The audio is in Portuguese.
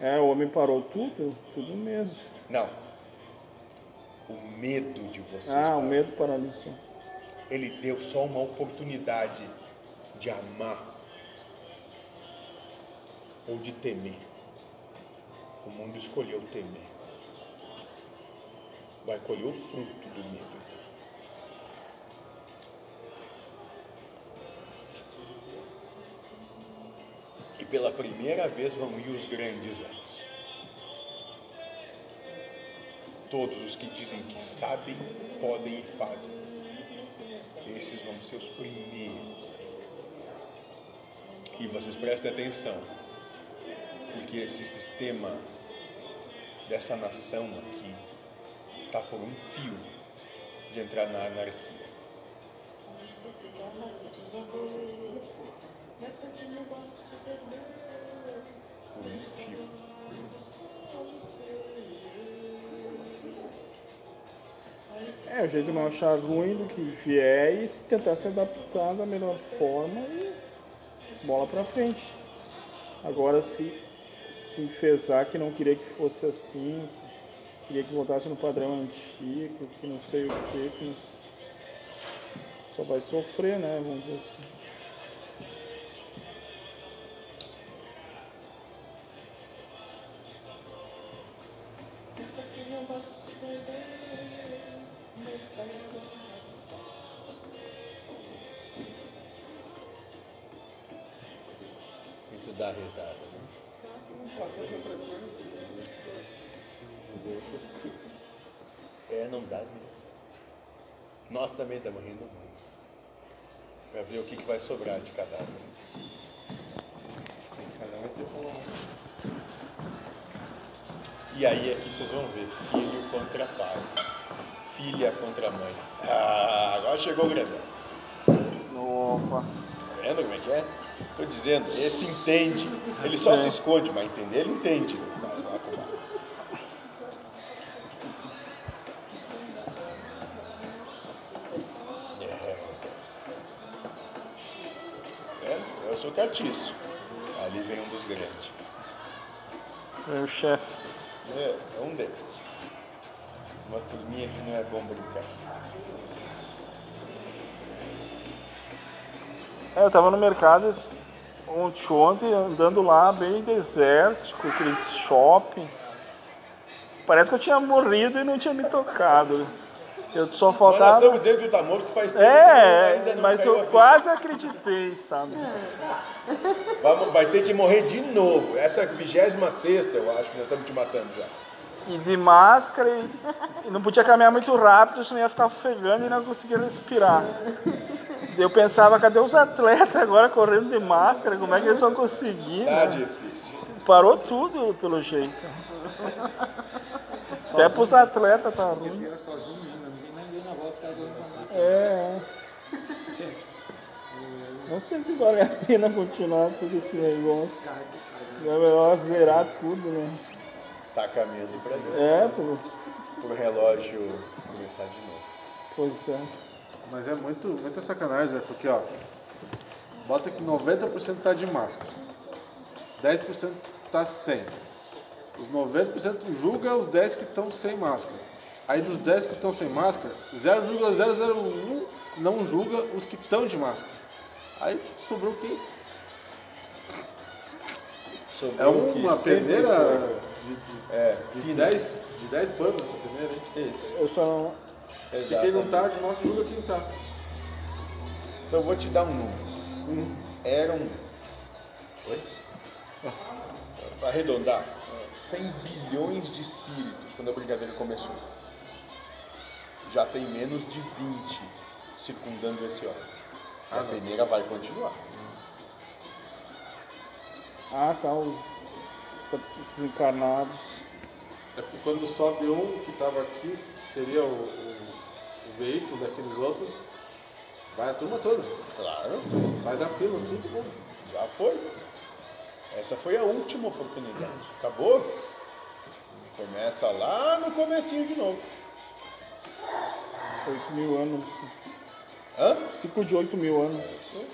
É, o homem parou tudo, tudo mesmo. Não. O medo de vocês. Ah, o medo paralisou. Ele deu só uma oportunidade de amar ou de temer. O mundo escolheu temer. Vai colher o fruto do medo. Pela primeira vez vão ir os grandes antes. Todos os que dizem que sabem, podem e fazem. Esses vão ser os primeiros. E vocês prestem atenção, porque esse sistema dessa nação aqui está por um fio de entrar na anarquia. É, o jeito de não achar ruim do que vier e tentar se adaptar da melhor forma e bola pra frente. Agora se se enfesar que não queria que fosse assim, queria que voltasse no padrão antigo, que não sei o que, que só vai sofrer, né? Vamos dizer assim. E tu dá risada, né? É, não dá mesmo. Nós também estamos rindo muito. Pra ver o que, que vai sobrar de cada um. Sim, cada um E aí aqui vocês vão ver, filho contra pai. Filha contra mãe. Ah, agora chegou o grandão. Opa. Vendo como é que é? Tô dizendo, esse entende. Ele só se esconde, mas entender ele entende. É. É, eu sou catiço. Ali vem um dos grandes. É o chefe. É, é um deles. Uma turminha que não é bom brincar. É, eu tava no mercado ontem, ontem, andando lá, bem desértico, aqueles shopping. Parece que eu tinha morrido e não tinha me tocado. Eu só Mas nós faltava. estamos dizendo que tá morto faz tempo É, ainda não mas eu quase acreditei, sabe? Vamos, vai ter que morrer de novo. Essa é a 26 eu acho que nós estamos te matando já. E de máscara e, e não podia caminhar muito rápido, senão ia ficar ofegando e não conseguia respirar. Eu pensava, cadê os atletas agora correndo de máscara? Como é que eles vão conseguir? Tá né? difícil. Parou tudo, pelo jeito. Até pros atletas tá ruim. A máscara. É. Não sei se vale a pena continuar todo esse negócio. É melhor zerar tudo, né? Tá caminhando pra isso. É, pô. Pro relógio começar de novo. Pois é. Mas é muito, muita sacanagem, né? Porque, ó, bota que 90% tá de máscara, 10% tá sem. Os 90% julga os 10 que estão sem máscara. Aí dos 10 que estão sem máscara, 0,001 não julga os que estão de máscara. Aí sobrou o quê? É Sobrou o que uma sempre peneira de, de, É, de fina. 10, de 10 panos essa peneira, hein? Isso. Eu só não. Se quem não Exatamente. tá de máscara, julga quem tá. Então eu vou te dar um número. Eram. Oi? Para arredondar, 100 bilhões de espíritos quando a brincadeira começou. Já tem menos de 20 circundando esse órgão. E a peneira vai continuar. Ah, tá. Os, os encarnados. É porque quando sobe um que estava aqui, seria o, o- o veículo daqueles outros, vai a turma toda. Claro, Sai da fila, tudo bom. já foi. Essa foi a última oportunidade. Acabou? Começa lá no comecinho de novo. 8 mil anos. Hã? Ciclo de 8 mil anos. Isso.